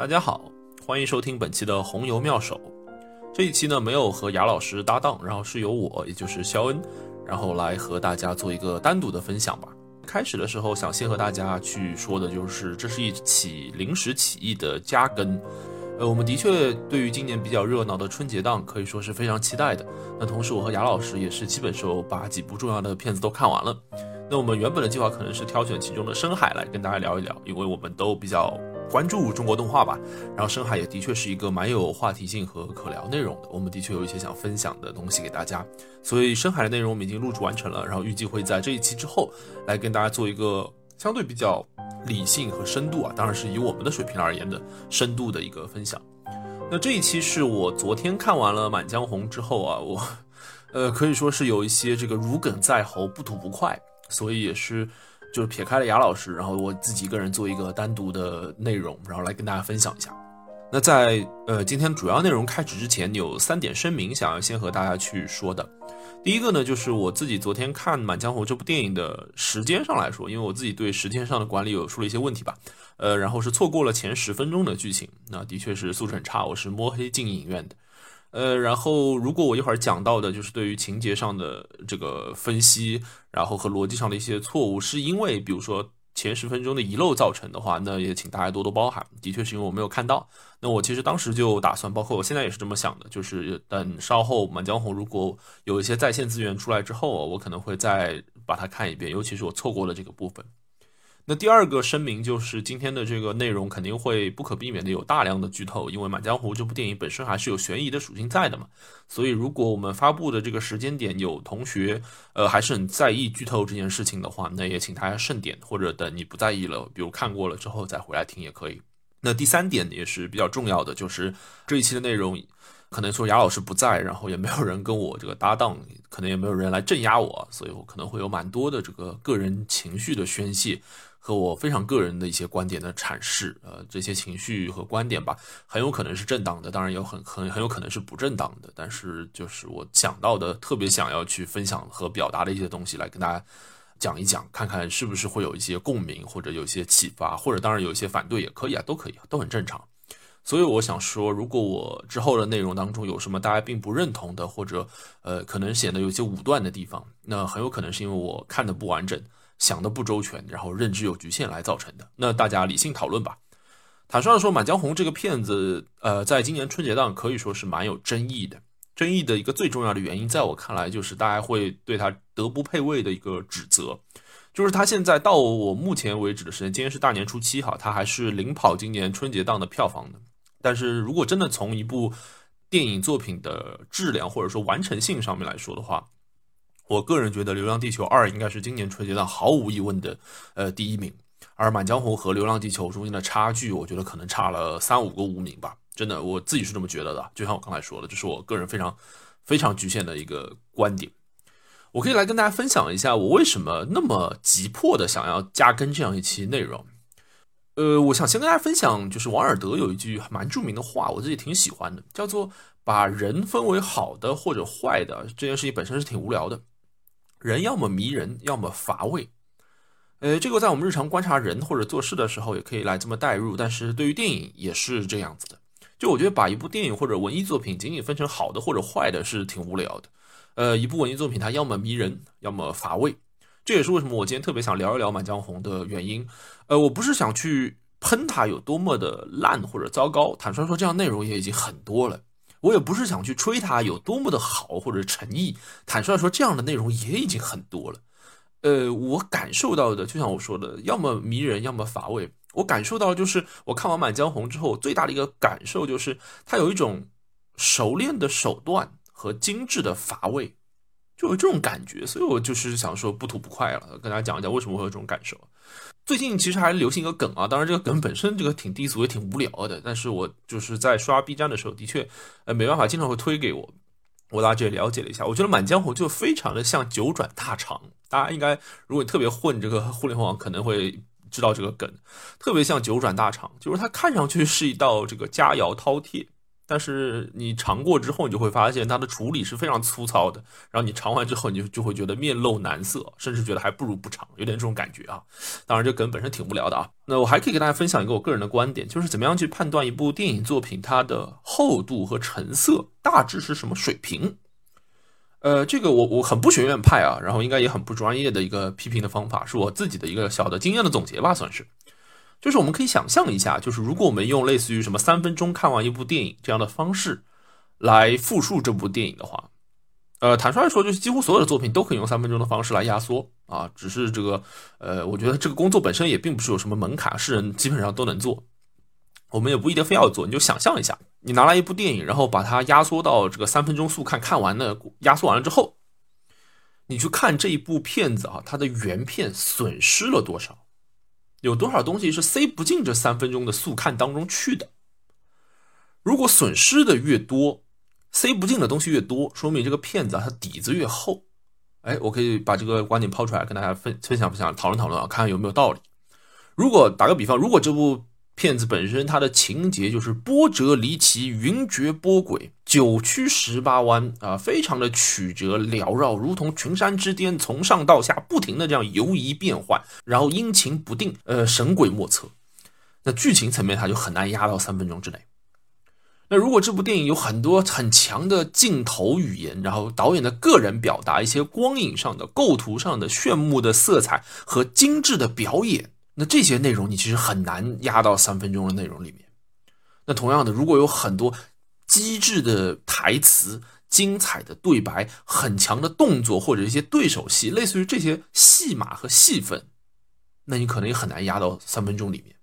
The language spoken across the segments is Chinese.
大家好，欢迎收听本期的红油妙手。这一期呢，没有和雅老师搭档，然后是由我，也就是肖恩，然后来和大家做一个单独的分享吧。开始的时候，想先和大家去说的就是，这是一起临时起意的加更。呃，我们的确对于今年比较热闹的春节档，可以说是非常期待的。那同时，我和雅老师也是基本上把几部重要的片子都看完了。那我们原本的计划可能是挑选其中的《深海》来跟大家聊一聊，因为我们都比较。关注中国动画吧，然后深海也的确是一个蛮有话题性和可聊内容的。我们的确有一些想分享的东西给大家，所以深海的内容我们已经录制完成了，然后预计会在这一期之后来跟大家做一个相对比较理性和深度啊，当然是以我们的水平而言的深度的一个分享。那这一期是我昨天看完了《满江红》之后啊，我呃可以说是有一些这个如鲠在喉，不吐不快，所以也是。就是撇开了雅老师，然后我自己一个人做一个单独的内容，然后来跟大家分享一下。那在呃今天主要内容开始之前，有三点声明想要先和大家去说的。第一个呢，就是我自己昨天看《满江红》这部电影的时间上来说，因为我自己对时间上的管理有出了一些问题吧，呃，然后是错过了前十分钟的剧情，那的确是素质很差，我是摸黑进影院的。呃，然后如果我一会儿讲到的就是对于情节上的这个分析，然后和逻辑上的一些错误，是因为比如说前十分钟的遗漏造成的话，那也请大家多多包涵。的确是因为我没有看到。那我其实当时就打算，包括我现在也是这么想的，就是等稍后《满江红》如果有一些在线资源出来之后，我可能会再把它看一遍，尤其是我错过了这个部分。那第二个声明就是，今天的这个内容肯定会不可避免的有大量的剧透，因为《满江红》这部电影本身还是有悬疑的属性在的嘛。所以，如果我们发布的这个时间点有同学，呃，还是很在意剧透这件事情的话，那也请大家慎点，或者等你不在意了，比如看过了之后再回来听也可以。那第三点也是比较重要的，就是这一期的内容，可能说雅老师不在，然后也没有人跟我这个搭档，可能也没有人来镇压我，所以我可能会有蛮多的这个个人情绪的宣泄。和我非常个人的一些观点的阐释，呃，这些情绪和观点吧，很有可能是正当的，当然有很很很有可能是不正当的。但是就是我想到的，特别想要去分享和表达的一些东西，来跟大家讲一讲，看看是不是会有一些共鸣，或者有一些启发，或者当然有一些反对也可以啊，都可以，都很正常。所以我想说，如果我之后的内容当中有什么大家并不认同的，或者呃可能显得有些武断的地方，那很有可能是因为我看的不完整。想的不周全，然后认知有局限来造成的。那大家理性讨论吧。坦率的说，《满江红》这个片子，呃，在今年春节档可以说是蛮有争议的。争议的一个最重要的原因，在我看来，就是大家会对他德不配位的一个指责。就是他现在到我目前为止的时间，今天是大年初七哈，他还是领跑今年春节档的票房的。但是如果真的从一部电影作品的质量或者说完成性上面来说的话，我个人觉得《流浪地球二》应该是今年春节档毫无疑问的呃第一名，而《满江红》和《流浪地球》中间的差距，我觉得可能差了三五个无名吧。真的，我自己是这么觉得的。就像我刚才说的，这是我个人非常非常局限的一个观点。我可以来跟大家分享一下，我为什么那么急迫的想要加更这样一期内容。呃，我想先跟大家分享，就是王尔德有一句蛮著名的话，我自己挺喜欢的，叫做“把人分为好的或者坏的”，这件事情本身是挺无聊的。人要么迷人，要么乏味。呃，这个在我们日常观察人或者做事的时候，也可以来这么代入。但是对于电影也是这样子的。就我觉得，把一部电影或者文艺作品仅仅分成好的或者坏的，是挺无聊的。呃，一部文艺作品，它要么迷人，要么乏味。这也是为什么我今天特别想聊一聊《满江红》的原因。呃，我不是想去喷它有多么的烂或者糟糕，坦率说，这样内容也已经很多了。我也不是想去吹它有多么的好或者诚意，坦率说，这样的内容也已经很多了。呃，我感受到的，就像我说的，要么迷人，要么乏味。我感受到，就是我看完《满江红》之后，最大的一个感受就是，它有一种熟练的手段和精致的乏味，就有这种感觉。所以我就是想说，不吐不快了，跟大家讲一讲为什么会有这种感受。最近其实还流行一个梗啊，当然这个梗本身这个挺低俗也挺无聊的，但是我就是在刷 B 站的时候，的确，呃，没办法，经常会推给我，我大致也了解了一下，我觉得《满江红》就非常的像九转大肠，大家应该如果你特别混这个 互联网，可能会知道这个梗，特别像九转大肠，就是它看上去是一道这个佳肴饕餮，但是你尝过之后，你就会发现它的处理是非常粗糙的。然后你尝完之后，你就就会觉得面露难色，甚至觉得还不如不尝，有点这种感觉啊。当然，这梗本身挺无聊的啊。那我还可以给大家分享一个我个人的观点，就是怎么样去判断一部电影作品它的厚度和成色大致是什么水平。呃，这个我我很不学院派啊，然后应该也很不专业的一个批评的方法，是我自己的一个小的经验的总结吧，算是。就是我们可以想象一下，就是如果我们用类似于什么三分钟看完一部电影这样的方式来复述这部电影的话，呃，坦率来说，就是几乎所有的作品都可以用三分钟的方式来压缩啊。只是这个，呃，我觉得这个工作本身也并不是有什么门槛，是人基本上都能做。我们也不一定非要做，你就想象一下，你拿来一部电影，然后把它压缩到这个三分钟速看，看完了，压缩完了之后，你去看这一部片子啊，它的原片损失了多少？有多少东西是塞不进这三分钟的速看当中去的？如果损失的越多，塞不进的东西越多，说明这个片子啊它底子越厚。哎，我可以把这个观点抛出来跟大家分分享分享，讨论讨论啊，看看有没有道理。如果打个比方，如果这部片子本身它的情节就是波折离奇、云谲波诡、九曲十八弯啊，非常的曲折缭绕，如同群山之巅，从上到下不停的这样游移变换，然后阴晴不定，呃，神鬼莫测。那剧情层面它就很难压到三分钟之内。那如果这部电影有很多很强的镜头语言，然后导演的个人表达，一些光影上的、构图上的炫目的色彩和精致的表演。那这些内容你其实很难压到三分钟的内容里面。那同样的，如果有很多机智的台词、精彩的对白、很强的动作或者一些对手戏，类似于这些戏码和戏份，那你可能也很难压到三分钟里面。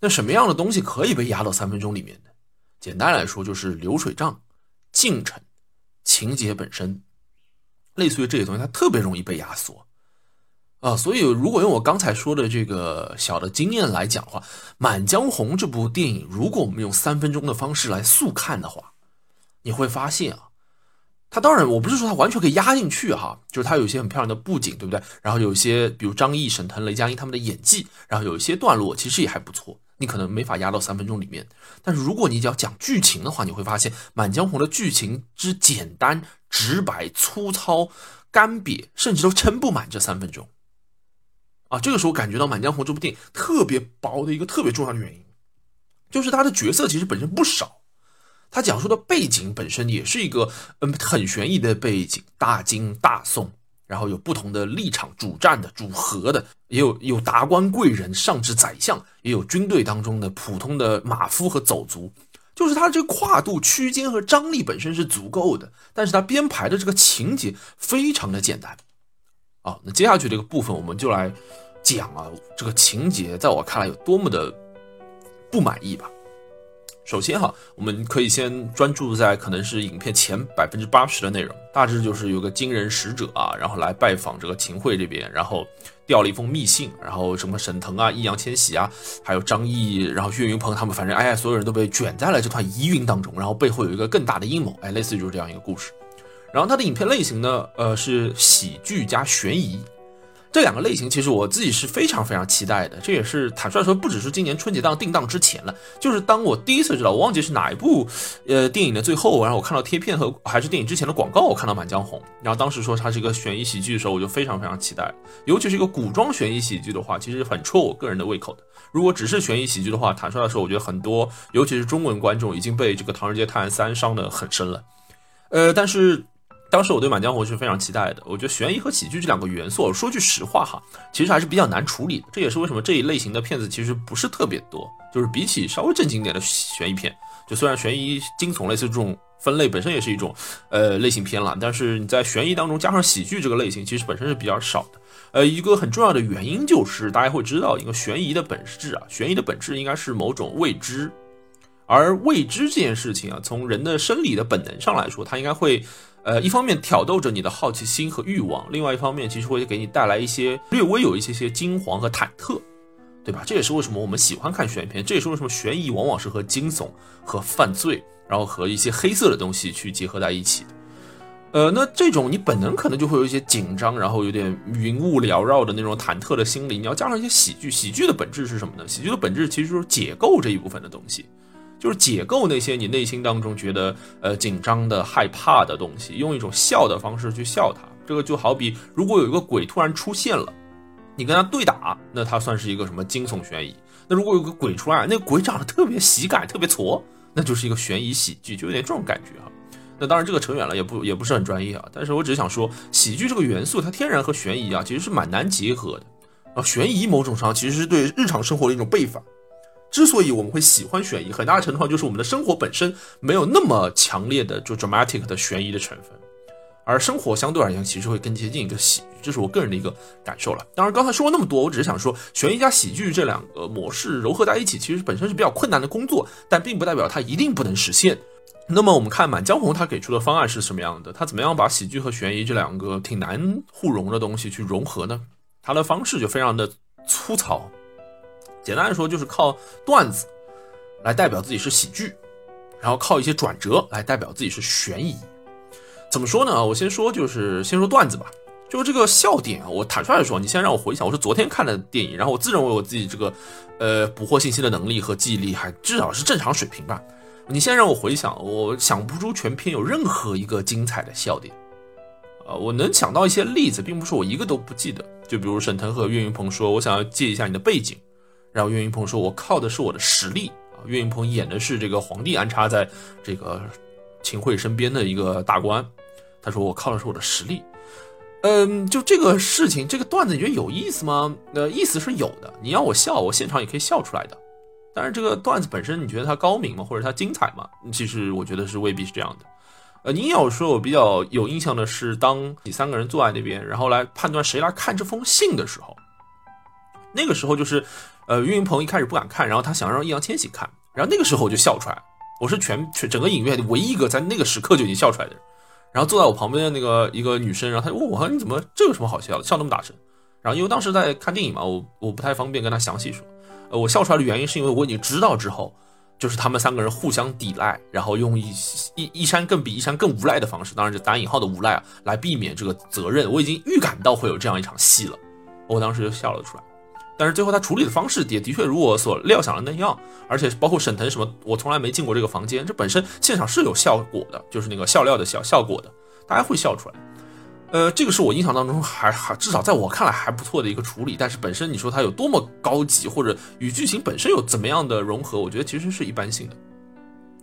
那什么样的东西可以被压到三分钟里面呢？简单来说，就是流水账、进程、情节本身，类似于这些东西，它特别容易被压缩。啊，所以如果用我刚才说的这个小的经验来讲的话，《满江红》这部电影，如果我们用三分钟的方式来速看的话，你会发现啊，它当然我不是说它完全可以压进去哈，就是它有一些很漂亮的布景，对不对？然后有一些比如张译、沈腾、雷佳音他们的演技，然后有一些段落其实也还不错，你可能没法压到三分钟里面。但是如果你只要讲剧情的话，你会发现《满江红》的剧情之简单、直白、粗糙、干瘪，甚至都撑不满这三分钟。啊，这个时候感觉到《满江红》这部电影特别薄的一个特别重要的原因，就是它的角色其实本身不少，它讲述的背景本身也是一个嗯很悬疑的背景，大金大宋，然后有不同的立场主战的主和的，也有有达官贵人上至宰相，也有军队当中的普通的马夫和走卒，就是它这个跨度区间和张力本身是足够的，但是它编排的这个情节非常的简单。好，那接下去这个部分我们就来讲啊，这个情节在我看来有多么的不满意吧。首先哈，我们可以先专注在可能是影片前百分之八十的内容，大致就是有个惊人使者啊，然后来拜访这个秦桧这边，然后掉了一封密信，然后什么沈腾啊、易烊千玺啊，还有张译，然后岳云鹏他们，反正哎呀，所有人都被卷在了这团疑云当中，然后背后有一个更大的阴谋，哎，类似于就是这样一个故事。然后它的影片类型呢，呃，是喜剧加悬疑，这两个类型其实我自己是非常非常期待的。这也是坦率说，不只是今年春节档定档之前了，就是当我第一次知道，我忘记是哪一部呃电影的最后，然后我看到贴片和还是电影之前的广告，我看到《满江红》，然后当时说它是一个悬疑喜剧的时候，我就非常非常期待。尤其是一个古装悬疑喜剧的话，其实很戳我个人的胃口的。如果只是悬疑喜剧的话，坦率来说，我觉得很多，尤其是中文观众已经被这个《唐人街探案三》伤得很深了。呃，但是。当时我对《满江红》是非常期待的，我觉得悬疑和喜剧这两个元素，说句实话哈，其实还是比较难处理的。这也是为什么这一类型的片子其实不是特别多，就是比起稍微正经点的悬疑片，就虽然悬疑惊悚类似这种分类本身也是一种呃类型片了，但是你在悬疑当中加上喜剧这个类型，其实本身是比较少的。呃，一个很重要的原因就是大家会知道，一个悬疑的本质啊，悬疑的本质应该是某种未知，而未知这件事情啊，从人的生理的本能上来说，它应该会。呃，一方面挑逗着你的好奇心和欲望，另外一方面其实会给你带来一些略微有一些些惊惶和忐忑，对吧？这也是为什么我们喜欢看悬疑片，这也是为什么悬疑往往是和惊悚、和犯罪，然后和一些黑色的东西去结合在一起的。呃，那这种你本能可能就会有一些紧张，然后有点云雾缭绕的那种忐忑的心理。你要加上一些喜剧，喜剧的本质是什么呢？喜剧的本质其实就是解构这一部分的东西。就是解构那些你内心当中觉得呃紧张的、害怕的东西，用一种笑的方式去笑它。这个就好比如果有一个鬼突然出现了，你跟他对打，那他算是一个什么惊悚悬疑？那如果有个鬼出来，那鬼长得特别喜感、特别矬，那就是一个悬疑喜剧，就有点这种感觉哈。那当然这个扯远了，也不也不是很专业啊。但是我只想说，喜剧这个元素它天然和悬疑啊其实是蛮难结合的。啊，悬疑某种上其实是对日常生活的一种背反。之所以我们会喜欢悬疑，很大程度上就是我们的生活本身没有那么强烈的就 dramatic 的悬疑的成分，而生活相对而言其实会更接近一个喜剧，这是我个人的一个感受了。当然，刚才说了那么多，我只是想说，悬疑加喜剧这两个模式糅合在一起，其实本身是比较困难的工作，但并不代表它一定不能实现。那么我们看《满江红》，他给出的方案是什么样的？他怎么样把喜剧和悬疑这两个挺难互融的东西去融合呢？他的方式就非常的粗糙。简单来说，就是靠段子来代表自己是喜剧，然后靠一些转折来代表自己是悬疑。怎么说呢？我先说，就是先说段子吧。就是这个笑点啊，我坦率来说，你先让我回想，我是昨天看的电影，然后我自认为我自己这个呃捕获信息的能力和记忆力还至少是正常水平吧。你现在让我回想，我想不出全片有任何一个精彩的笑点。呃，我能想到一些例子，并不是我一个都不记得。就比如沈腾和岳云鹏说：“我想要借一下你的背景。”然后岳云鹏说：“我靠的是我的实力啊！”岳云鹏演的是这个皇帝安插在这个秦桧身边的一个大官，他说：“我靠的是我的实力。”嗯，就这个事情，这个段子你觉得有意思吗？呃，意思是有的。你要我笑，我现场也可以笑出来的。但是这个段子本身，你觉得它高明吗？或者它精彩吗？其实我觉得是未必是这样的。呃，你要说我比较有印象的是，当你三个人坐在那边，然后来判断谁来看这封信的时候，那个时候就是。呃，岳云鹏一开始不敢看，然后他想让易烊千玺看，然后那个时候我就笑出来，我是全全整个影院唯一一个在那个时刻就已经笑出来的人。然后坐在我旁边的那个一个女生，然后她问我，你怎么这有什么好笑的，笑那么大声？然后因为当时在看电影嘛，我我不太方便跟她详细说。呃，我笑出来的原因是因为我已经知道之后，就是他们三个人互相抵赖，然后用一一一山更比一山更无赖的方式，当然是打引号的无赖啊，来避免这个责任。我已经预感到会有这样一场戏了，我当时就笑了出来。但是最后他处理的方式也的确如我所料想的那样，而且包括沈腾什么，我从来没进过这个房间，这本身现场是有效果的，就是那个笑料的效效果的，大家会笑出来。呃，这个是我印象当中还还至少在我看来还不错的一个处理。但是本身你说它有多么高级，或者与剧情本身有怎么样的融合，我觉得其实是一般性的。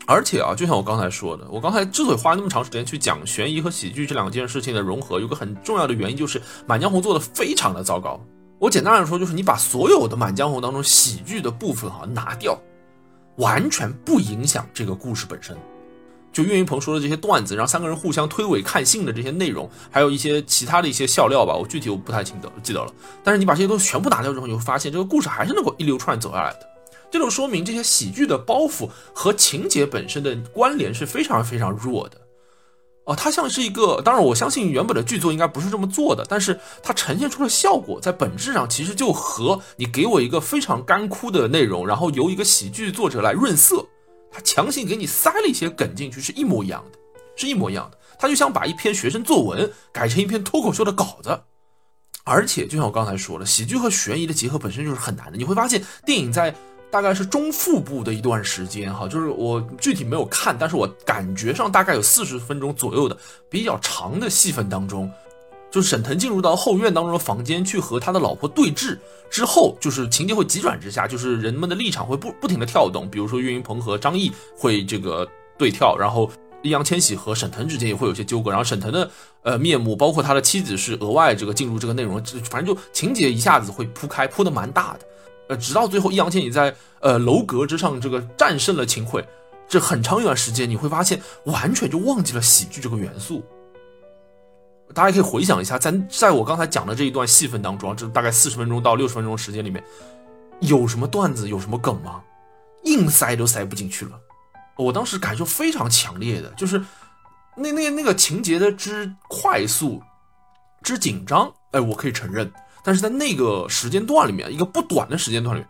而且啊，就像我刚才说的，我刚才之所以花那么长时间去讲悬疑和喜剧这两件事情的融合，有个很重要的原因就是《满江红》做的非常的糟糕。我简单来说，就是你把所有的《满江红》当中喜剧的部分哈拿掉，完全不影响这个故事本身。就岳云鹏说的这些段子，然后三个人互相推诿看信的这些内容，还有一些其他的一些笑料吧，我具体我不太清得记得了。但是你把这些东西全部拿掉之后，你会发现这个故事还是能够一流串走下来的。这就说明这些喜剧的包袱和情节本身的关联是非常非常弱的。哦，它像是一个，当然我相信原本的剧作应该不是这么做的，但是它呈现出的效果在本质上其实就和你给我一个非常干枯的内容，然后由一个喜剧作者来润色，他强行给你塞了一些梗进去是一模一样的，是一模一样的。他就像把一篇学生作文改成一篇脱口秀的稿子，而且就像我刚才说了，喜剧和悬疑的结合本身就是很难的。你会发现电影在。大概是中腹部的一段时间，哈，就是我具体没有看，但是我感觉上大概有四十分钟左右的比较长的戏份当中，就是沈腾进入到后院当中的房间去和他的老婆对峙之后，就是情节会急转直下，就是人们的立场会不不停的跳动，比如说岳云鹏和张译会这个对跳，然后易烊千玺和沈腾之间也会有些纠葛，然后沈腾的呃面目，包括他的妻子是额外这个进入这个内容，反正就情节一下子会铺开，铺的蛮大的。呃，直到最后，易烊千玺在呃楼阁之上这个战胜了秦桧，这很长一段时间，你会发现完全就忘记了喜剧这个元素。大家可以回想一下，在在我刚才讲的这一段戏份当中，这大概四十分钟到六十分钟时间里面，有什么段子，有什么梗吗？硬塞都塞不进去了。我当时感受非常强烈的，就是那那那个情节的之快速，之紧张，哎，我可以承认。但是在那个时间段里面，一个不短的时间段里面，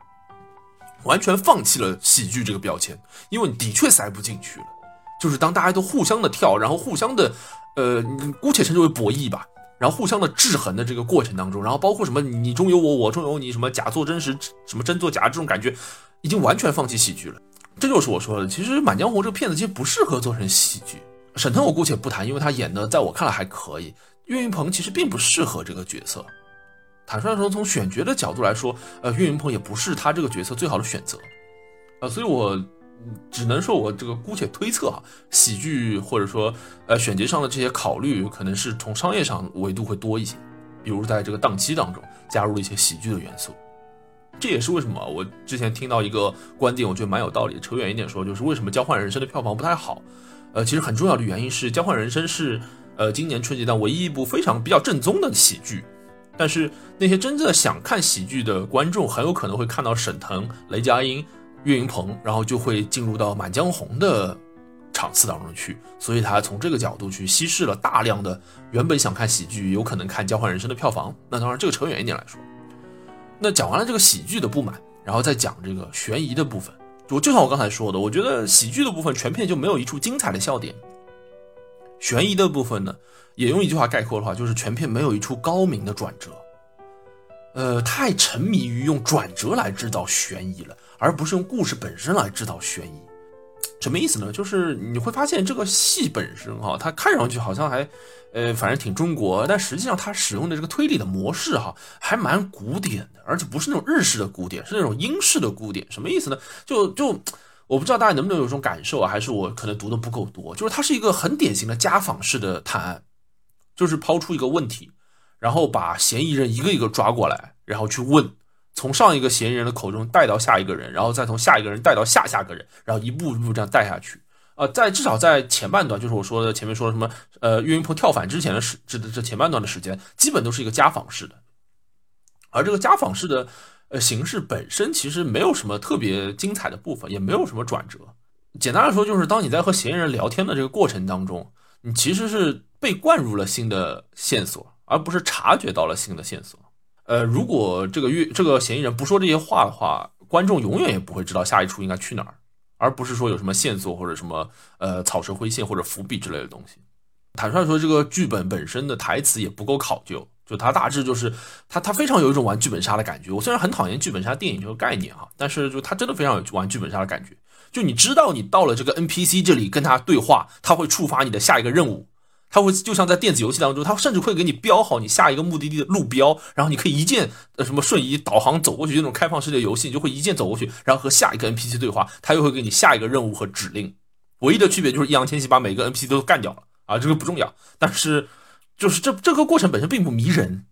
完全放弃了喜剧这个标签，因为你的确塞不进去了。就是当大家都互相的跳，然后互相的，呃，姑且称之为博弈吧，然后互相的制衡的这个过程当中，然后包括什么你中有我，我中有你，什么假作真实，什么真作假这种感觉，已经完全放弃喜剧了。这就是我说的，其实《满江红》这个片子其实不适合做成喜剧。沈腾我姑且不谈，因为他演的在我看来还可以。岳云鹏其实并不适合这个角色。坦率说，从选角的角度来说，呃，岳云鹏也不是他这个角色最好的选择。呃，所以我只能说我这个姑且推测啊，喜剧或者说呃选角上的这些考虑，可能是从商业上维度会多一些。比如在这个档期当中加入了一些喜剧的元素。这也是为什么我之前听到一个观点，我觉得蛮有道理。扯远一点说，就是为什么《交换人生》的票房不太好？呃，其实很重要的原因是，《交换人生》是呃今年春节档唯一一部非常比较正宗的喜剧。但是那些真正想看喜剧的观众，很有可能会看到沈腾、雷佳音、岳云鹏，然后就会进入到《满江红》的场次当中去。所以他从这个角度去稀释了大量的原本想看喜剧，有可能看《交换人生》的票房。那当然，这个扯远一点来说。那讲完了这个喜剧的不满，然后再讲这个悬疑的部分。我就像我刚才说的，我觉得喜剧的部分全片就没有一处精彩的笑点。悬疑的部分呢，也用一句话概括的话，就是全片没有一处高明的转折。呃，太沉迷于用转折来制造悬疑了，而不是用故事本身来制造悬疑。什么意思呢？就是你会发现这个戏本身哈，它看上去好像还，呃，反正挺中国，但实际上它使用的这个推理的模式哈，还蛮古典的，而且不是那种日式的古典，是那种英式的古典。什么意思呢？就就我不知道大家能不能有这种感受啊，还是我可能读的不够多。就是它是一个很典型的家访式的探案，就是抛出一个问题，然后把嫌疑人一个一个抓过来，然后去问。从上一个嫌疑人的口中带到下一个人，然后再从下一个人带到下下个人，然后一步一步这样带下去。呃，在至少在前半段，就是我说的前面说的什么，呃，岳云鹏跳反之前的时，这这前半段的时间，基本都是一个家访式的。而这个家访式的呃形式本身其实没有什么特别精彩的部分，也没有什么转折。简单来说，就是当你在和嫌疑人聊天的这个过程当中，你其实是被灌入了新的线索，而不是察觉到了新的线索。呃，如果这个月这个嫌疑人不说这些话的话，观众永远也不会知道下一处应该去哪儿，而不是说有什么线索或者什么呃草蛇灰线或者伏笔之类的东西。坦率说，这个剧本本身的台词也不够考究，就它大致就是它它非常有一种玩剧本杀的感觉。我虽然很讨厌剧本杀电影这个概念哈，但是就它真的非常有玩剧本杀的感觉。就你知道你到了这个 NPC 这里跟他对话，他会触发你的下一个任务。它会就像在电子游戏当中，它甚至会给你标好你下一个目的地的路标，然后你可以一键呃什么瞬移导航走过去。这种开放世界游戏，你就会一键走过去，然后和下一个 NPC 对话，它又会给你下一个任务和指令。唯一的区别就是易烊千玺把每个 NPC 都干掉了啊，这个不重要，但是就是这这个过程本身并不迷人，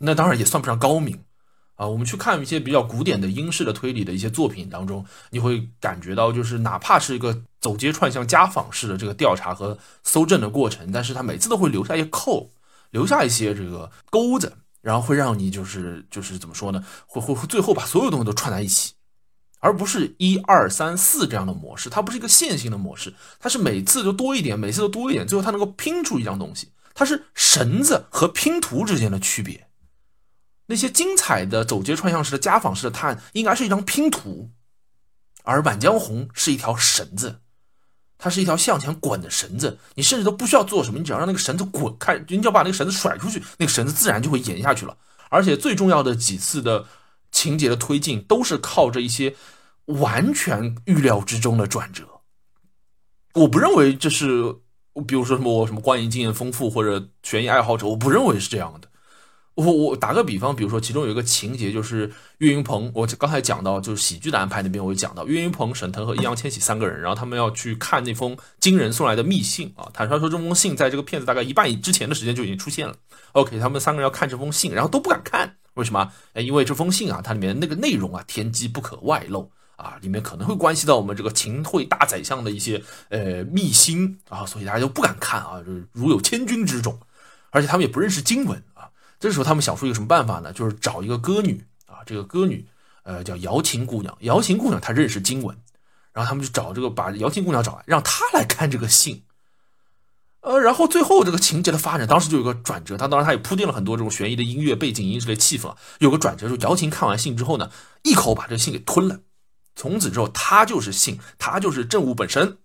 那当然也算不上高明。啊，我们去看一些比较古典的英式的推理的一些作品当中，你会感觉到，就是哪怕是一个走街串巷、家访式的这个调查和搜证的过程，但是他每次都会留下一些扣，留下一些这个钩子，然后会让你就是就是怎么说呢？会会会最后把所有东西都串在一起，而不是一二三四这样的模式，它不是一个线性的模式，它是每次都多一点，每次都多一点，最后它能够拼出一张东西，它是绳子和拼图之间的区别。那些精彩的走街串巷式的家访式的探，应该是一张拼图，而《满江红》是一条绳子，它是一条向前滚的绳子。你甚至都不需要做什么，你只要让那个绳子滚开，你只要把那个绳子甩出去，那个绳子自然就会延下去了。而且最重要的几次的情节的推进，都是靠着一些完全预料之中的转折。我不认为这是，比如说什么我什么观影经验丰富或者悬疑爱好者，我不认为是这样的。我我打个比方，比如说其中有一个情节，就是岳云鹏，我刚才讲到就是喜剧的安排那边，我讲到岳云鹏、沈腾和易烊千玺三个人，然后他们要去看那封金人送来的密信啊。坦率说，这封信在这个片子大概一半之前的时间就已经出现了。OK，他们三个人要看这封信，然后都不敢看，为什么？哎，因为这封信啊，它里面那个内容啊，天机不可外露啊，里面可能会关系到我们这个秦桧大宰相的一些呃秘辛啊，所以大家就不敢看啊，就是如有千钧之重，而且他们也不认识经文啊。这时候他们想出一个什么办法呢？就是找一个歌女啊，这个歌女，呃，叫瑶琴姑娘。瑶琴姑娘她认识经文，然后他们就找这个把瑶琴姑娘找来，让她来看这个信。呃，然后最后这个情节的发展，当时就有个转折。他当然他也铺垫了很多这种悬疑的音乐、背景音之类气氛啊。有个转折，就瑶琴看完信之后呢，一口把这个信给吞了。从此之后，他就是信，他就是政务本身。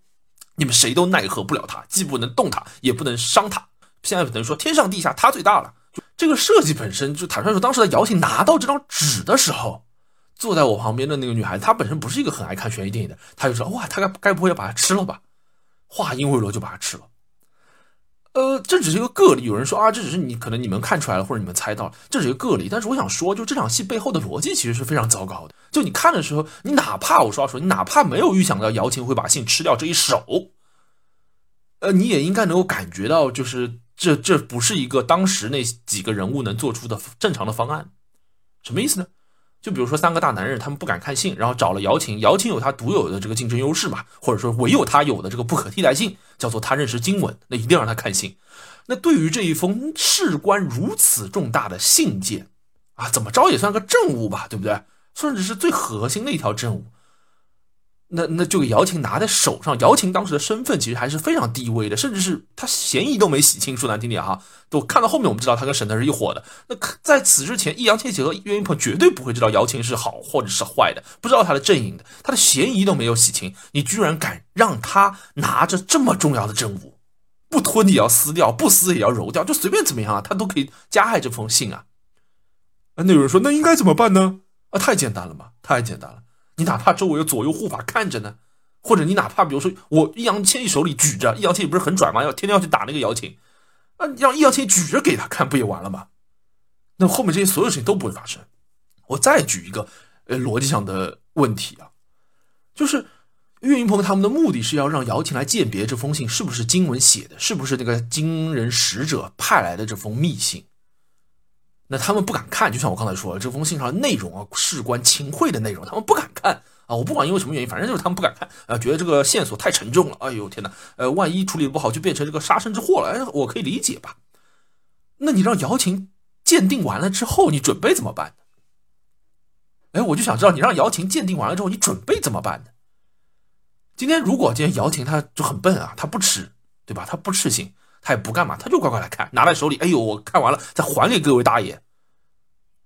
你们谁都奈何不了他，既不能动他，也不能伤他。现在等于说天上地下他最大了。这个设计本身就坦率说，当时的姚琴拿到这张纸的时候，坐在我旁边的那个女孩子，她本身不是一个很爱看悬疑电影的，她就说哇，她该该不会要把它吃了吧？话音未落就把它吃了。呃，这只是一个个例。有人说啊，这只是你可能你们看出来了，或者你们猜到了，这是一个个例。但是我想说，就这场戏背后的逻辑其实是非常糟糕的。就你看的时候，你哪怕我说说，你哪怕没有预想到姚琴会把信吃掉这一手，呃，你也应该能够感觉到，就是这这不是一个当时那几个人物能做出的正常的方案。什么意思呢？就比如说三个大男人，他们不敢看信，然后找了姚琴。姚琴有他独有的这个竞争优势嘛，或者说唯有他有的这个不可替代性，叫做他认识经文，那一定让他看信。那对于这一封事关如此重大的信件啊，怎么着也算个证物吧，对不对？甚至是最核心的一条证物。那那就给姚琴拿在手上，姚琴当时的身份其实还是非常低微的，甚至是他嫌疑都没洗清。说难听点哈，都看到后面我们知道他跟沈腾是一伙的。那在此之前，易烊千玺和岳云鹏绝对不会知道姚琴是好或者是坏的，不知道他的阵营的，他的嫌疑都没有洗清。你居然敢让他拿着这么重要的证物，不吞也要撕掉，不撕也要揉掉，就随便怎么样啊，他都可以加害这封信啊。那有人说，那应该怎么办呢？啊，太简单了嘛，太简单了。你哪怕周围有左右护法看着呢，或者你哪怕比如说我易烊千玺手里举着，易烊千玺不是很拽吗？要天天要去打那个姚琴，啊，让易烊千玺举着给他看不也完了吗？那后面这些所有事情都不会发生。我再举一个呃逻辑上的问题啊，就是岳云鹏他们的目的是要让姚琴来鉴别这封信是不是经文写的，是不是那个金人使者派来的这封密信。那他们不敢看，就像我刚才说的，这封信上的内容啊，事关秦桧的内容，他们不敢看啊！我不管因为什么原因，反正就是他们不敢看啊，觉得这个线索太沉重了。哎呦天哪，呃，万一处理不好，就变成这个杀身之祸了。哎，我可以理解吧？那你让姚琴鉴定完了之后，你准备怎么办呢？哎，我就想知道，你让姚琴鉴定完了之后，你准备怎么办呢？今天如果今天姚琴她就很笨啊，她不吃，对吧？她不吃信。他也不干嘛，他就乖乖来看，拿在手里。哎呦，我看完了，再还给各位大爷。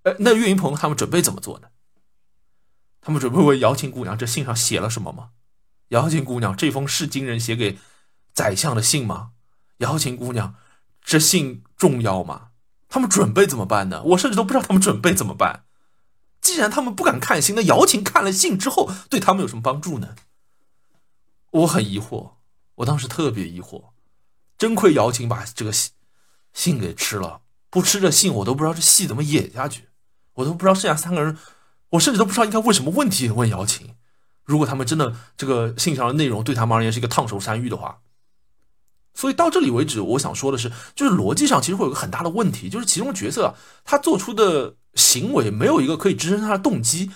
呃，那岳云鹏他们准备怎么做呢？他们准备问姚琴姑娘，这信上写了什么吗？姚琴姑娘，这封是金人写给宰相的信吗？姚琴姑娘，这信重要吗？他们准备怎么办呢？我甚至都不知道他们准备怎么办。既然他们不敢看信，那姚琴看了信之后，对他们有什么帮助呢？我很疑惑，我当时特别疑惑。真亏姚琴把这个信信给吃了，不吃这信，我都不知道这戏怎么演下去，我都不知道剩下三个人，我甚至都不知道应该问什么问题问姚琴。如果他们真的这个信上的内容对他们而言是一个烫手山芋的话，所以到这里为止，我想说的是，就是逻辑上其实会有个很大的问题，就是其中角色他做出的行为没有一个可以支撑他的动机。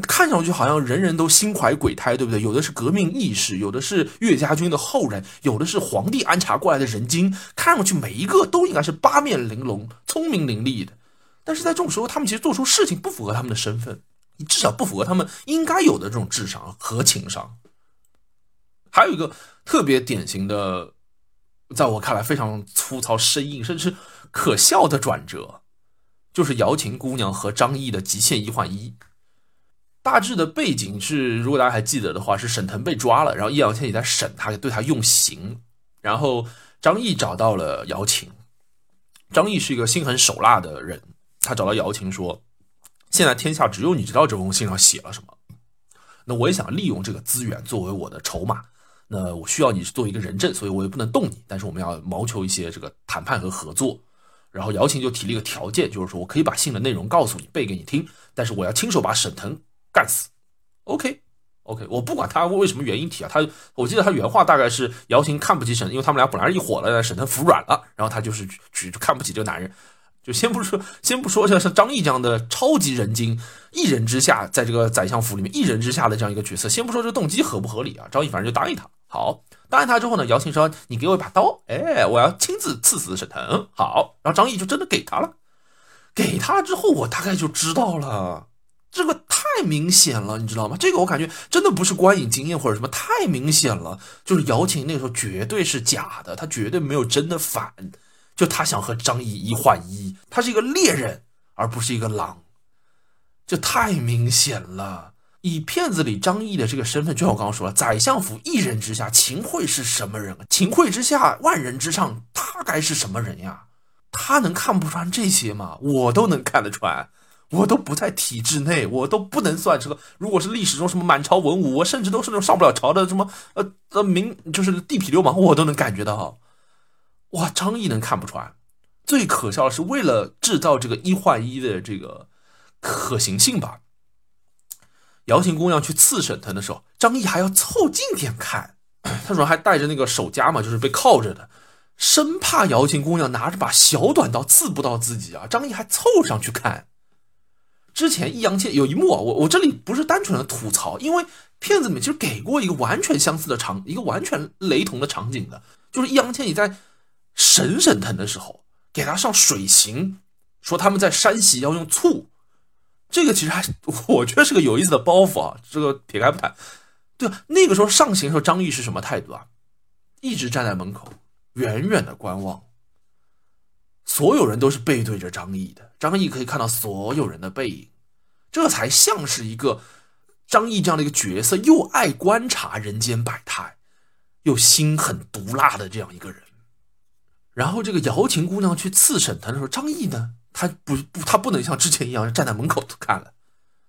看上去好像人人都心怀鬼胎，对不对？有的是革命义士，有的是岳家军的后人，有的是皇帝安插过来的人精。看上去每一个都应该是八面玲珑、聪明伶俐的，但是在这种时候，他们其实做出事情不符合他们的身份，至少不符合他们应该有的这种智商和情商。还有一个特别典型的，在我看来非常粗糙、生硬，甚至可笑的转折，就是瑶琴姑娘和张译的极限一换一。大致的背景是，如果大家还记得的话，是沈腾被抓了，然后易烊千玺在审他，对他用刑，然后张译找到了姚琴。张译是一个心狠手辣的人，他找到姚琴说：“现在天下只有你知道这封信上写了什么，那我也想利用这个资源作为我的筹码，那我需要你做一个人证，所以我也不能动你，但是我们要谋求一些这个谈判和合作。”然后姚琴就提了一个条件，就是说我可以把信的内容告诉你，背给你听，但是我要亲手把沈腾。干死，OK，OK，我不管他为什么原因提啊，他我记得他原话大概是姚琴看不起沈腾，因为他们俩本来是一伙的，沈腾服软了，然后他就是去就看不起这个男人，就先不说先不说像像张译这样的超级人精，一人之下，在这个宰相府里面一人之下的这样一个角色，先不说这个动机合不合理啊，张译反正就答应他，好，答应他之后呢，姚琴说你给我一把刀，哎，我要亲自刺死沈腾，好，然后张译就真的给他了，给他之后我大概就知道了。这个太明显了，你知道吗？这个我感觉真的不是观影经验或者什么，太明显了。就是姚琴那个时候绝对是假的，他绝对没有真的反，就他想和张译一换一，他是一个猎人而不是一个狼，这太明显了。以片子里张译的这个身份，就像我刚刚说了，宰相府一人之下，秦桧是什么人？秦桧之下，万人之上，他该是什么人呀？他能看不穿这些吗？我都能看得穿。我都不在体制内，我都不能算这个。如果是历史中什么满朝文武，我甚至都是那种上不了朝的什么呃呃民，就是地痞流氓，我都能感觉到。哇，张译能看不出来？最可笑的是，为了制造这个一换一的这个可行性吧，姚琴姑娘去刺沈腾的时候，张译还要凑近点看，他说还带着那个手夹嘛，就是被铐着的。生怕瑶琴姑娘拿着把小短刀刺不到自己啊！张译还凑上去看。之前易烊千有一幕啊，我我这里不是单纯的吐槽，因为片子里面其实给过一个完全相似的场，一个完全雷同的场景的，就是易烊千玺在审沈腾的时候给他上水刑，说他们在山西要用醋。这个其实还我觉得是个有意思的包袱啊，这个撇开不谈。对，那个时候上刑的时候，张译是什么态度啊？一直站在门口。远远的观望，所有人都是背对着张译的，张译可以看到所有人的背影，这才像是一个张译这样的一个角色，又爱观察人间百态，又心狠毒辣的这样一个人。然后这个瑶琴姑娘去刺审他的时候，张译呢，他不不，他不能像之前一样站在门口看了，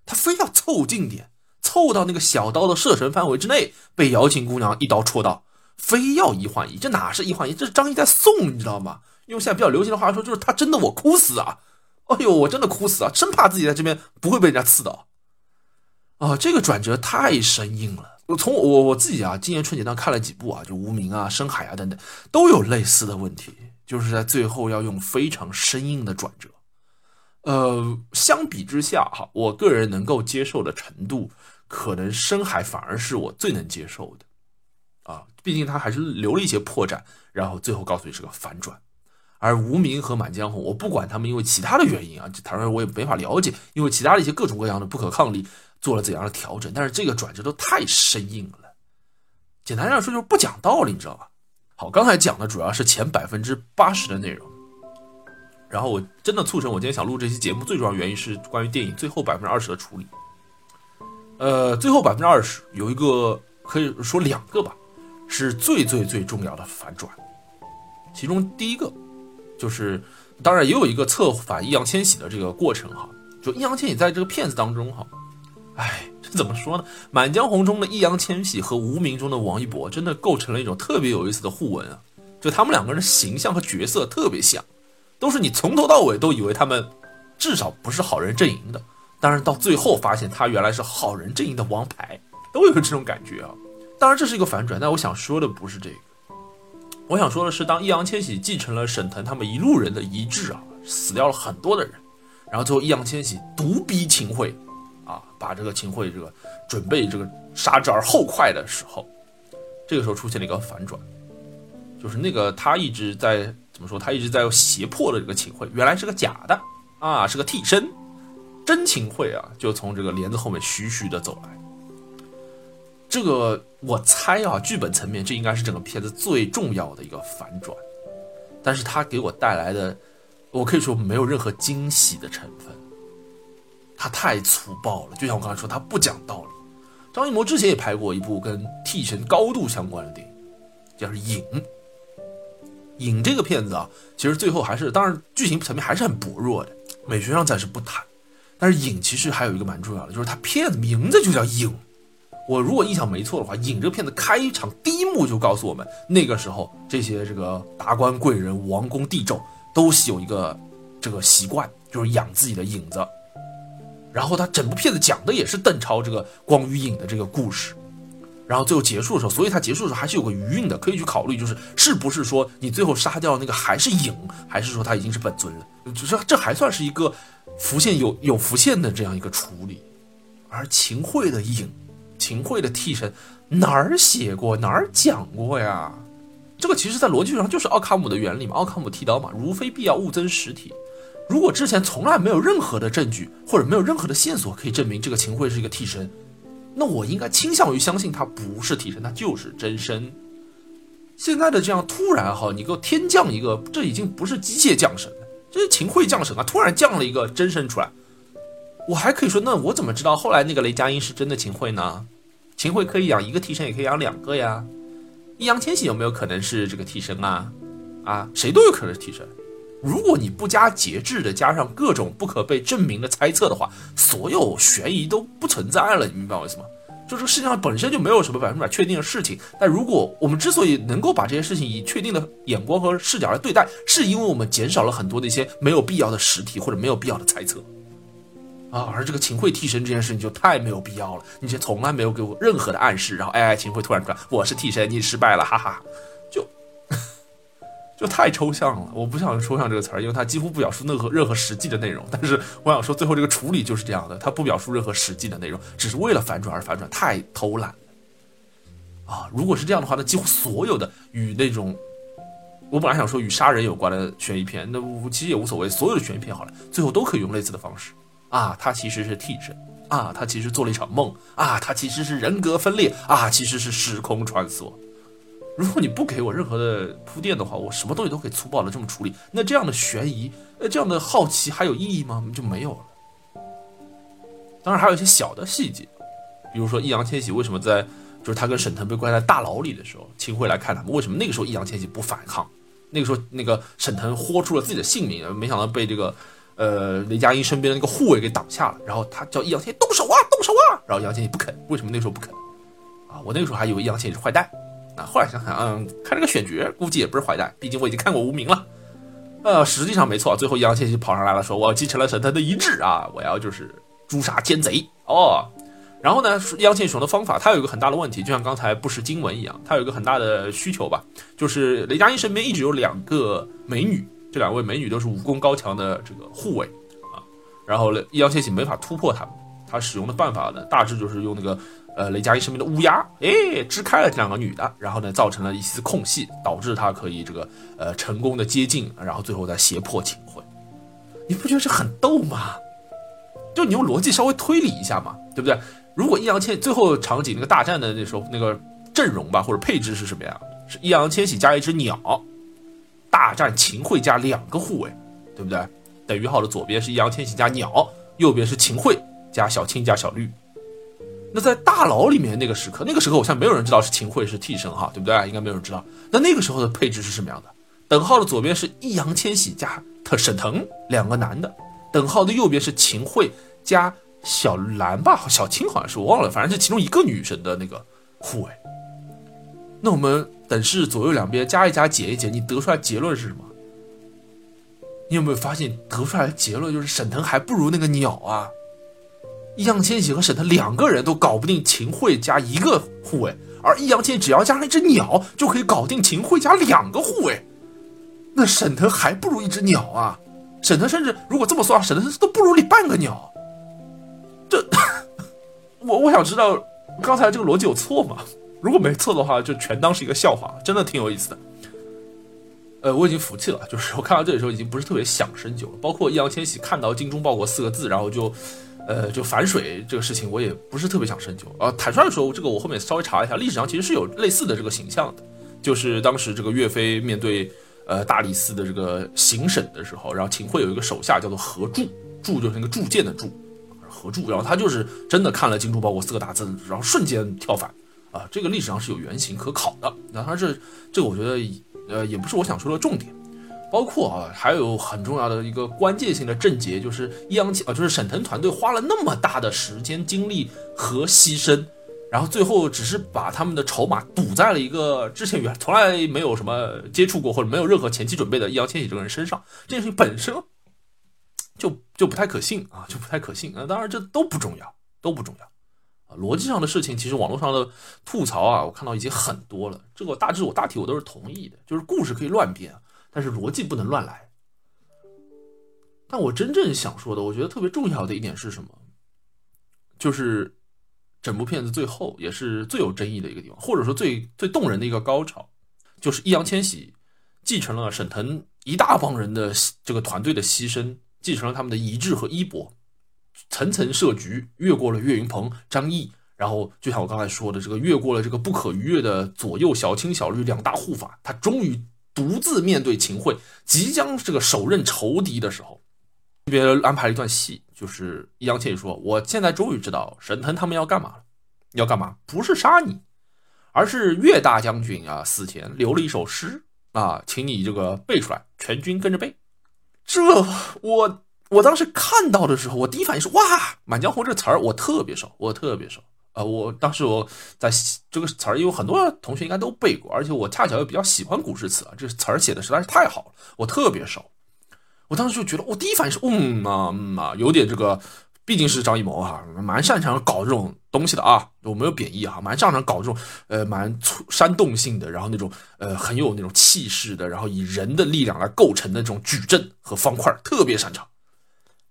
他非要凑近点，凑到那个小刀的射程范围之内，被瑶琴姑娘一刀戳到。非要一换一，这哪是一换一？这是张译在送，你知道吗？用现在比较流行的话说，就是他真的我哭死啊！哎呦，我真的哭死啊！生怕自己在这边不会被人家刺到。啊，这个转折太生硬了。我从我我自己啊，今年春节档看了几部啊，就《无名》啊、《深海》啊等等，都有类似的问题，就是在最后要用非常生硬的转折。呃，相比之下哈，我个人能够接受的程度，可能《深海》反而是我最能接受的。啊，毕竟他还是留了一些破绽，然后最后告诉你是个反转。而无名和满江红，我不管他们因为其他的原因啊，当然我也没法了解，因为其他的一些各种各样的不可抗力做了怎样的调整。但是这个转折都太生硬了，简单来说就是不讲道理，你知道吧？好，刚才讲的主要是前百分之八十的内容。然后我真的促成我今天想录这期节目最重要原因是关于电影最后百分之二十的处理。呃，最后百分之二十有一个可以说两个吧。是最最最重要的反转，其中第一个就是，当然也有一个策反易烊千玺的这个过程哈。就易烊千玺在这个片子当中哈，哎，这怎么说呢？《满江红》中的易烊千玺和《无名》中的王一博真的构成了一种特别有意思的互文啊。就他们两个人的形象和角色特别像，都是你从头到尾都以为他们至少不是好人阵营的，当然到最后发现他原来是好人阵营的王牌，都有这种感觉啊。当然这是一个反转，但我想说的不是这个，我想说的是，当易烊千玺继承了沈腾他们一路人的遗志啊，死掉了很多的人，然后最后易烊千玺独逼秦桧，啊，把这个秦桧这个准备这个杀之而后快的时候，这个时候出现了一个反转，就是那个他一直在怎么说，他一直在胁迫的这个秦桧，原来是个假的啊，是个替身，真秦桧啊，就从这个帘子后面徐徐的走来。这个我猜啊，剧本层面这应该是整个片子最重要的一个反转，但是它给我带来的，我可以说没有任何惊喜的成分。它太粗暴了，就像我刚才说，它不讲道理。张艺谋之前也拍过一部跟替身高度相关的电影，叫是《影》。影这个片子啊，其实最后还是，当然剧情层面还是很薄弱的，美学上暂时不谈。但是影其实还有一个蛮重要的，就是它片子名字就叫影。我如果印象没错的话，《影》这个片子开场第一幕就告诉我们，那个时候这些这个达官贵人、王公帝胄都是有一个这个习惯，就是养自己的影子。然后他整部片子讲的也是邓超这个光与影的这个故事。然后最后结束的时候，所以他结束的时候还是有个余韵的，可以去考虑，就是是不是说你最后杀掉那个还是影，还是说他已经是本尊了？就是这还算是一个浮现有有浮现的这样一个处理。而秦桧的影。秦桧的替身哪儿写过哪儿讲过呀？这个其实，在逻辑上就是奥卡姆的原理嘛，奥卡姆剃刀嘛，如非必要，勿增实体。如果之前从来没有任何的证据或者没有任何的线索可以证明这个秦桧是一个替身，那我应该倾向于相信他不是替身，他就是真身。现在的这样突然哈，你给我天降一个，这已经不是机械降神了，这是秦桧降神啊！突然降了一个真身出来。我还可以说，那我怎么知道后来那个雷佳音是真的秦桧呢？秦桧可以养一个替身，也可以养两个呀。易烊千玺有没有可能是这个替身啊？啊，谁都有可能是替身。如果你不加节制的加上各种不可被证明的猜测的话，所有悬疑都不存在了。你明白我意思吗？就这个世界上本身就没有什么百分之百确定的事情。但如果我们之所以能够把这些事情以确定的眼光和视角来对待，是因为我们减少了很多那些没有必要的实体或者没有必要的猜测。啊，而这个秦桧替身这件事情就太没有必要了，你这从来没有给我任何的暗示，然后哎，秦桧突然出来，我是替身，你失败了，哈哈，就就太抽象了。我不想用抽象这个词儿，因为它几乎不表述任何任何实际的内容。但是我想说，最后这个处理就是这样的，它不表述任何实际的内容，只是为了反转而反转，太偷懒啊！如果是这样的话，那几乎所有的与那种我本来想说与杀人有关的悬疑片，那其实也无所谓，所有的悬疑片好了，最后都可以用类似的方式。啊，他其实是替身啊，他其实做了一场梦啊，他其实是人格分裂啊，其实是时空穿梭。如果你不给我任何的铺垫的话，我什么东西都可以粗暴的这么处理。那这样的悬疑，那这样的好奇还有意义吗？就没有了。当然还有一些小的细节，比如说易烊千玺为什么在就是他跟沈腾被关在大牢里的时候，秦桧来看他们，为什么那个时候易烊千玺不反抗？那个时候那个沈腾豁出了自己的性命，没想到被这个。呃，雷佳音身边的那个护卫给挡下了，然后他叫易烊千玺动手啊，动手啊，然后易烊千玺不肯，为什么那时候不肯？啊，我那个时候还以为易烊千玺是坏蛋，啊，后来想想，嗯，看这个选角，估计也不是坏蛋，毕竟我已经看过无名了，呃，实际上没错，最后易烊千玺跑上来了，说我继承了沈腾的遗志啊，我要就是诛杀奸贼哦，然后呢，易烊千玺的方法，他有一个很大的问题，就像刚才不识经文一样，他有一个很大的需求吧，就是雷佳音身边一直有两个美女。这两位美女都是武功高强的这个护卫啊，然后呢易烊千玺没法突破他们，他使用的办法呢，大致就是用那个呃雷佳音身边的乌鸦，哎，支开了这两个女的，然后呢，造成了一丝空隙，导致他可以这个呃成功的接近，然后最后再胁迫秦桧。你不觉得这很逗吗？就你用逻辑稍微推理一下嘛，对不对？如果易烊千最后场景那个大战的那时候那个阵容吧或者配置是什么呀？是易烊千玺加一只鸟。大战秦桧加两个护卫，对不对？等于号的左边是易烊千玺加鸟，右边是秦桧加小青加小绿。那在大牢里面那个时刻，那个时候我相信没有人知道是秦桧是替身哈，对不对？应该没有人知道。那那个时候的配置是什么样的？等号的左边是易烊千玺加特沈腾两个男的，等号的右边是秦桧加小兰吧，小青好像是我忘了，反正是其中一个女神的那个护卫。那我们。等式左右两边加一加减一减，你得出来结论是什么？你有没有发现得出来的结论就是沈腾还不如那个鸟啊？易烊千玺和沈腾两个人都搞不定秦桧加一个护卫，而易烊千玺只要加上一只鸟就可以搞定秦桧加两个护卫。那沈腾还不如一只鸟啊！沈腾甚至如果这么说，沈腾都不如你半个鸟。这，我我想知道刚才这个逻辑有错吗？如果没错的话，就全当是一个笑话，真的挺有意思的。呃，我已经服气了，就是我看到这里的时候已经不是特别想深究了。包括易烊千玺看到“精忠报国”四个字，然后就，呃，就反水这个事情，我也不是特别想深究。啊，坦率的说，这个我后面稍微查了一下，历史上其实是有类似的这个形象的，就是当时这个岳飞面对呃大理寺的这个行审的时候，然后秦桧有一个手下叫做何柱，柱就是那个铸剑的柱，何柱，然后他就是真的看了“精忠报国”四个大字，然后瞬间跳反。啊，这个历史上是有原型可考的。那它这这个我觉得，呃，也不是我想说的重点。包括啊，还有很重要的一个关键性的症结，就是易烊千啊，就是沈腾团队花了那么大的时间、精力和牺牲，然后最后只是把他们的筹码赌在了一个之前原从来没有什么接触过或者没有任何前期准备的易烊千玺这个人身上，这件事情本身就就不太可信啊，就不太可信。那当然这都不重要，都不重要。逻辑上的事情，其实网络上的吐槽啊，我看到已经很多了。这个大致我大体我都是同意的，就是故事可以乱编，但是逻辑不能乱来。但我真正想说的，我觉得特别重要的一点是什么？就是整部片子最后也是最有争议的一个地方，或者说最最动人的一个高潮，就是易烊千玺继承了沈腾一大帮人的这个团队的牺牲，继承了他们的遗志和衣钵。层层设局，越过了岳云鹏、张译，然后就像我刚才说的，这个越过了这个不可逾越的左右小青、小绿两大护法，他终于独自面对秦桧，即将这个手刃仇敌的时候，这边安排了一段戏，就是易烊千玺说：“我现在终于知道沈腾他们要干嘛了，要干嘛？不是杀你，而是岳大将军啊死前留了一首诗啊，请你这个背出来，全军跟着背。”这我我当时看到的时候，我第一反应是哇，《满江红》这词儿我特别熟，我特别熟啊！我当时我在这个词儿，因为很多同学应该都背过，而且我恰巧又比较喜欢古诗词啊，这词儿写的实在是太好了，我特别熟。我当时就觉得，我第一反应是，嗯啊嗯啊，有点这个。毕竟是张艺谋哈，蛮擅长搞这种东西的啊，我没有贬义哈，蛮擅长搞这种呃蛮煽动性的，然后那种呃很有那种气势的，然后以人的力量来构成的这种矩阵和方块，特别擅长。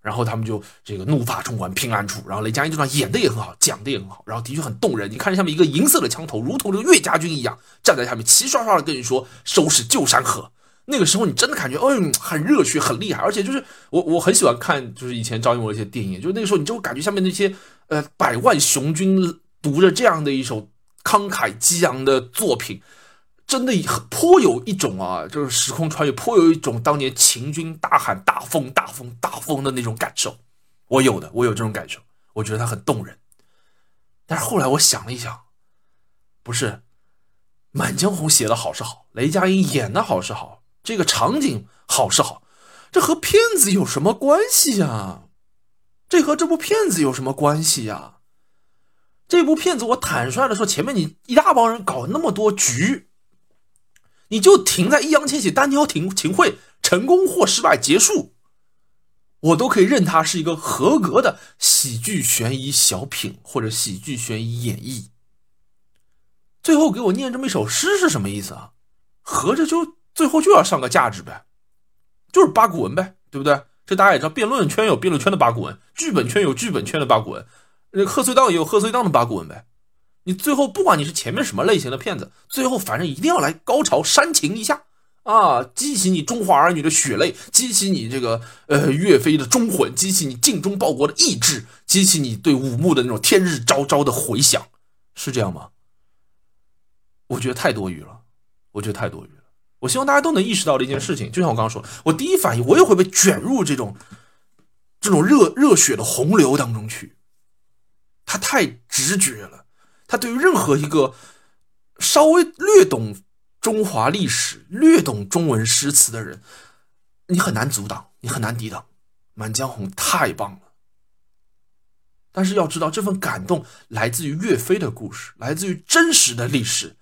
然后他们就这个怒发冲冠，拼暗处，然后雷佳音这段演的也很好，讲的也很好，然后的确很动人。你看着下面一个银色的枪头，如同这个岳家军一样站在下面，齐刷刷的跟你说收拾旧山河。那个时候你真的感觉，嗯，很热血，很厉害，而且就是我我很喜欢看，就是以前张艺谋一些电影，就那个时候你就感觉下面那些呃百万雄军读着这样的一首慷慨激昂的作品，真的颇有一种啊，就是时空穿越，颇有一种当年秦军大喊大风大风大风的那种感受。我有的，我有这种感受，我觉得它很动人。但是后来我想了一想，不是《满江红》写的好是好，雷佳音演的好是好。这个场景好是好，这和骗子有什么关系呀？这和这部片子有什么关系呀？这部片子我坦率的说，前面你一大帮人搞那么多局，你就停在易烊千玺单挑秦秦桧成功或失败结束，我都可以认他是一个合格的喜剧悬疑小品或者喜剧悬疑演绎。最后给我念这么一首诗是什么意思啊？合着就。最后就要上个价值呗，就是八股文呗，对不对？这大家也知道，辩论圈有辩论圈的八股文，剧本圈有剧本圈的八股文，那贺岁档也有贺岁档的八股文呗。你最后不管你是前面什么类型的片子，最后反正一定要来高潮煽情一下啊，激起你中华儿女的血泪，激起你这个呃岳飞的忠魂，激起你尽忠报国的意志，激起你对武穆的那种天日昭昭的回响，是这样吗？我觉得太多余了，我觉得太多余了。我希望大家都能意识到的一件事情，就像我刚刚说，我第一反应我也会被卷入这种这种热热血的洪流当中去。他太直觉了，他对于任何一个稍微略懂中华历史、略懂中文诗词的人，你很难阻挡，你很难抵挡。《满江红》太棒了，但是要知道，这份感动来自于岳飞的故事，来自于真实的历史。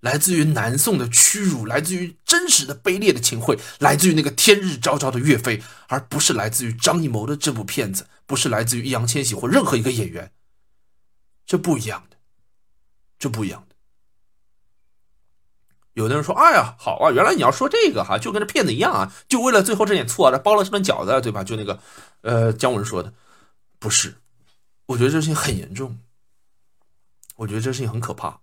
来自于南宋的屈辱，来自于真实的卑劣的秦桧，来自于那个天日昭昭的岳飞，而不是来自于张艺谋的这部片子，不是来自于易烊千玺或任何一个演员，这不一样，这不一样的。有的人说：“哎呀，好啊，原来你要说这个哈，就跟这骗子一样啊，就为了最后这点醋啊，这包了这顿饺子，对吧？”就那个，呃，姜文说的，不是，我觉得这事情很严重，我觉得这事情很可怕。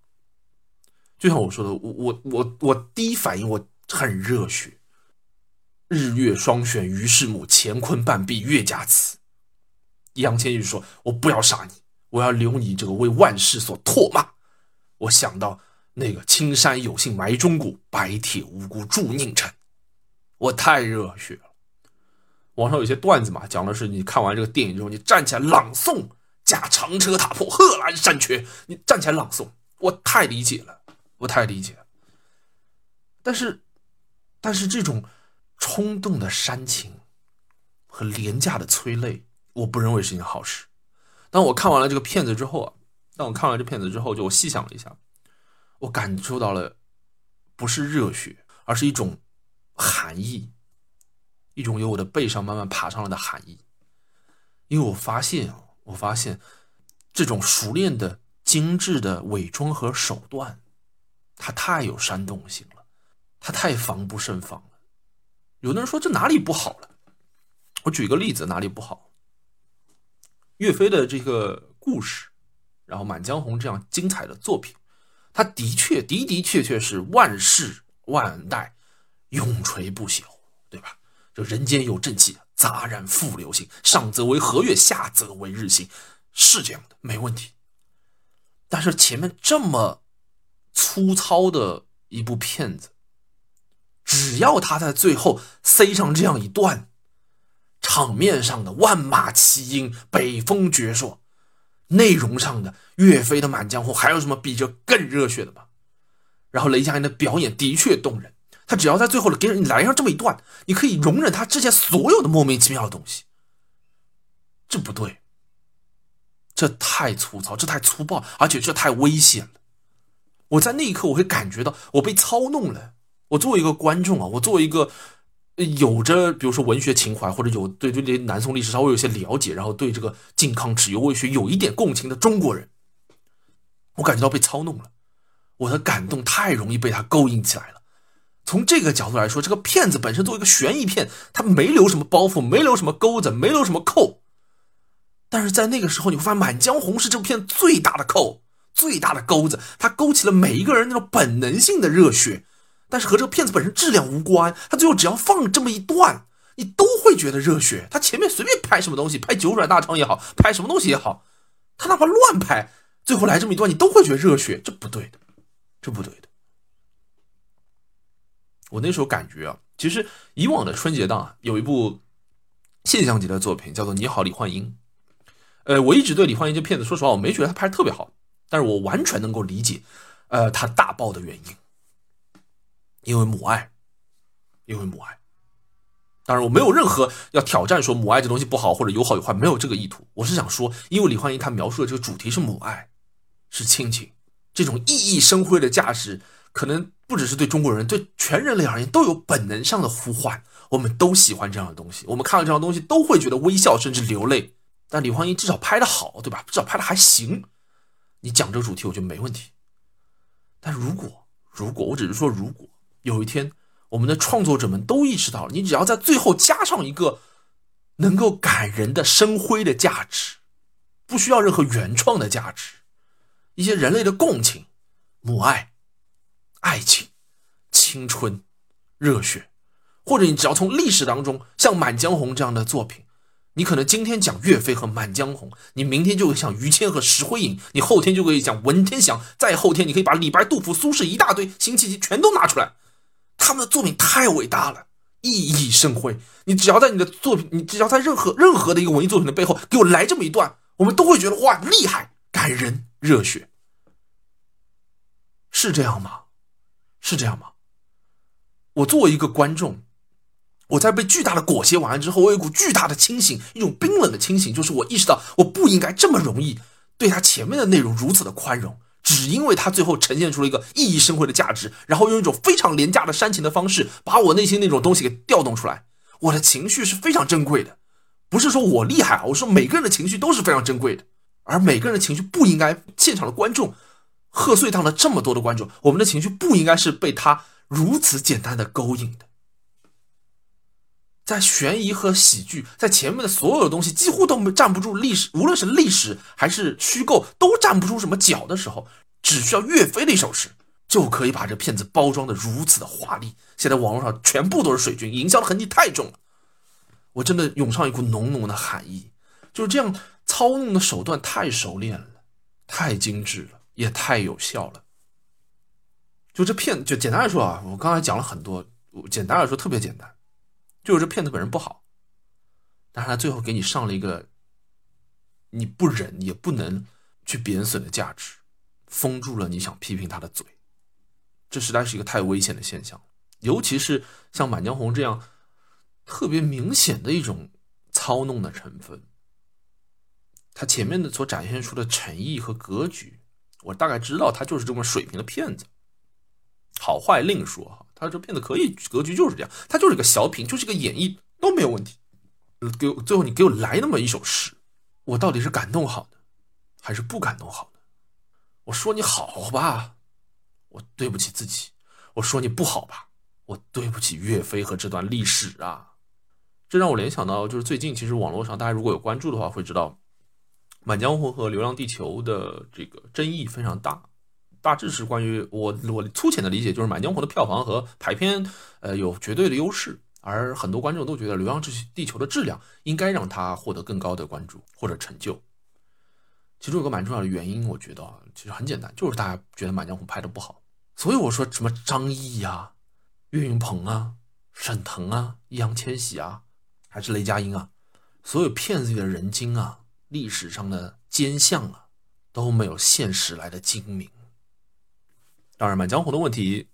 就像我说的，我我我我第一反应我很热血，日月双悬，于是母，乾坤半壁，岳家祠。易烊千玺说：“我不要杀你，我要留你这个为万世所唾骂。”我想到那个青山有幸埋忠骨，白铁无辜铸佞臣。我太热血了。网上有些段子嘛，讲的是你看完这个电影之后，你站起来朗诵《驾长车踏破贺兰山缺》，你站起来朗诵，我太理解了。我太理解，但是，但是这种冲动的煽情和廉价的催泪，我不认为是件好事。当我看完了这个片子之后啊，当我看完这片子之后，就我细想了一下，我感受到了不是热血，而是一种寒意，一种由我的背上慢慢爬上来的寒意。因为我发现啊，我发现这种熟练的、精致的伪装和手段。它太有煽动性了，它太防不胜防了。有的人说这哪里不好了？我举个例子，哪里不好？岳飞的这个故事，然后《满江红》这样精彩的作品，它的确的的确确是万世万代永垂不朽，对吧？就人间有正气，杂然复流行，上则为和月，下则为日星，是这样的，没问题。但是前面这么。粗糙的一部片子，只要他在最后塞上这样一段，场面上的万马齐喑、北风绝硕，内容上的岳飞的《满江红》，还有什么比这更热血的吗？然后雷佳音的表演的确动人，他只要在最后给你来上这么一段，你可以容忍他之前所有的莫名其妙的东西。这不对，这太粗糙，这太粗暴，而且这太危险了。我在那一刻，我会感觉到我被操弄了。我作为一个观众啊，我作为一个有着比如说文学情怀或者有对对这南宋历史稍微有些了解，然后对这个靖康耻犹未雪有一点共情的中国人，我感觉到被操弄了。我的感动太容易被他勾引起来了。从这个角度来说，这个片子本身作为一个悬疑片，它没留什么包袱，没留什么钩子，没留什么扣。但是在那个时候，你会发现《满江红》是这部片最大的扣。最大的钩子，它勾起了每一个人那种本能性的热血，但是和这个片子本身质量无关。他最后只要放这么一段，你都会觉得热血。他前面随便拍什么东西，拍九转大肠也好，拍什么东西也好，他哪怕乱拍，最后来这么一段，你都会觉得热血。这不对的，这不对的。我那时候感觉啊，其实以往的春节档啊，有一部现象级的作品叫做《你好，李焕英》。呃，我一直对李焕英这片子，说实话，我没觉得他拍的特别好。但是我完全能够理解，呃，他大爆的原因，因为母爱，因为母爱。当然，我没有任何要挑战说母爱这东西不好或者有好有坏，没有这个意图。我是想说，因为李焕英她描述的这个主题是母爱，是亲情，这种熠熠生辉的价值，可能不只是对中国人，对全人类而言都有本能上的呼唤。我们都喜欢这样的东西，我们看到这样东西都会觉得微笑，甚至流泪。但李焕英至少拍的好，对吧？至少拍的还行。你讲这个主题，我觉得没问题。但如果如果我只是说，如果有一天我们的创作者们都意识到了，你只要在最后加上一个能够感人的生辉的价值，不需要任何原创的价值，一些人类的共情、母爱、爱情、青春、热血，或者你只要从历史当中，像《满江红》这样的作品。你可能今天讲岳飞和《满江红》，你明天就会讲于谦和石灰影，你后天就可以讲文天祥，再后天你可以把李白、杜甫、苏轼一大堆辛弃疾全都拿出来，他们的作品太伟大了，熠熠生辉。你只要在你的作品，你只要在任何任何的一个文艺作品的背后给我来这么一段，我们都会觉得哇，厉害、感人、热血，是这样吗？是这样吗？我作为一个观众。我在被巨大的裹挟完了之后，我有一股巨大的清醒，一种冰冷的清醒，就是我意识到我不应该这么容易对他前面的内容如此的宽容，只因为他最后呈现出了一个熠熠生辉的价值，然后用一种非常廉价的煽情的方式把我内心那种东西给调动出来。我的情绪是非常珍贵的，不是说我厉害啊，我说每个人的情绪都是非常珍贵的，而每个人的情绪不应该现场的观众，贺岁档的这么多的观众，我们的情绪不应该是被他如此简单的勾引的。在悬疑和喜剧，在前面的所有的东西几乎都没站不住历史，无论是历史还是虚构，都站不住什么脚的时候，只需要岳飞的一首诗，就可以把这片子包装的如此的华丽。现在网络上全部都是水军，营销的痕迹太重了。我真的涌上一股浓浓的寒意，就是这样操弄的手段太熟练了，太精致了，也太有效了。就这片，就简单来说啊，我刚才讲了很多，简单来说特别简单。就是这骗子本人不好，但是他最后给你上了一个你不忍也不能去贬损的价值，封住了你想批评他的嘴，这实在是一个太危险的现象。尤其是像《满江红》这样特别明显的一种操弄的成分，他前面的所展现出的诚意和格局，我大概知道他就是这么水平的骗子。好坏另说哈，他这片子可以格局就是这样，他就是个小品，就是个演绎都没有问题。给我最后你给我来那么一首诗，我到底是感动好呢，还是不感动好呢？我说你好吧，我对不起自己；我说你不好吧，我对不起岳飞和这段历史啊。这让我联想到，就是最近其实网络上大家如果有关注的话，会知道《满江红》和《流浪地球》的这个争议非常大。大致是关于我我粗浅的理解，就是《满江红》的票房和排片，呃，有绝对的优势，而很多观众都觉得《流浪地球》的质量应该让它获得更高的关注或者成就。其中有个蛮重要的原因，我觉得其实很简单，就是大家觉得《满江红》拍的不好。所以我说什么张译呀、岳云鹏啊、沈腾啊、易烊千玺啊，还是雷佳音啊，所有片子里的人精啊、历史上的奸相啊，都没有现实来的精明。当然，《满江红》的问题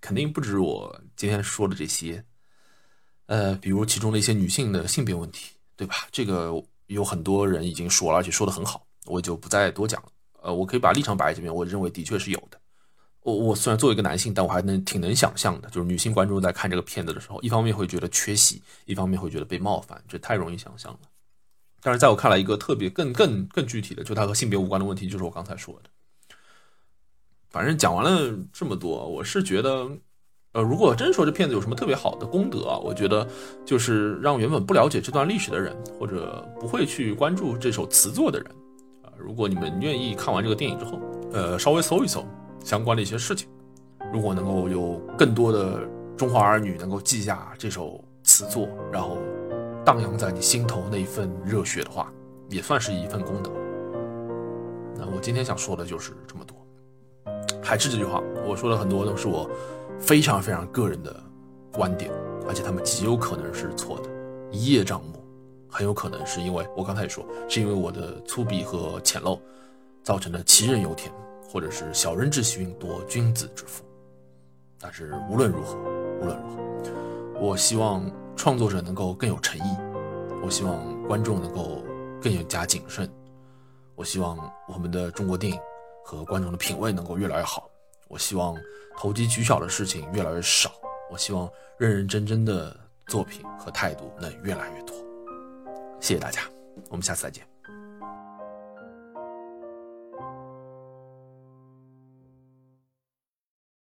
肯定不止我今天说的这些。呃，比如其中的一些女性的性别问题，对吧？这个有很多人已经说了，而且说的很好，我就不再多讲了。呃，我可以把立场摆在这边，我认为的确是有的。我我虽然作为一个男性，但我还能挺能想象的，就是女性观众在看这个片子的时候，一方面会觉得缺席，一方面会觉得被冒犯，这太容易想象了。但是在我看来，一个特别更更更具体的，就它和性别无关的问题，就是我刚才说的。反正讲完了这么多，我是觉得。呃，如果真说这片子有什么特别好的功德啊，我觉得就是让原本不了解这段历史的人，或者不会去关注这首词作的人，啊，如果你们愿意看完这个电影之后，呃，稍微搜一搜相关的一些事情，如果能够有更多的中华儿女能够记下这首词作，然后荡漾在你心头那一份热血的话，也算是一份功德。那我今天想说的就是这么多，还是这句话，我说的很多都是我。非常非常个人的观点，而且他们极有可能是错的，一叶障目，很有可能是因为我刚才也说，是因为我的粗鄙和浅陋造成的杞人忧天，或者是小人之心夺君子之腹。但是无论如何，无论如何，我希望创作者能够更有诚意，我希望观众能够更有加谨慎，我希望我们的中国电影和观众的品味能够越来越好。我希望投机取巧的事情越来越少，我希望认认真真的作品和态度能越来越多。谢谢大家，我们下次再见。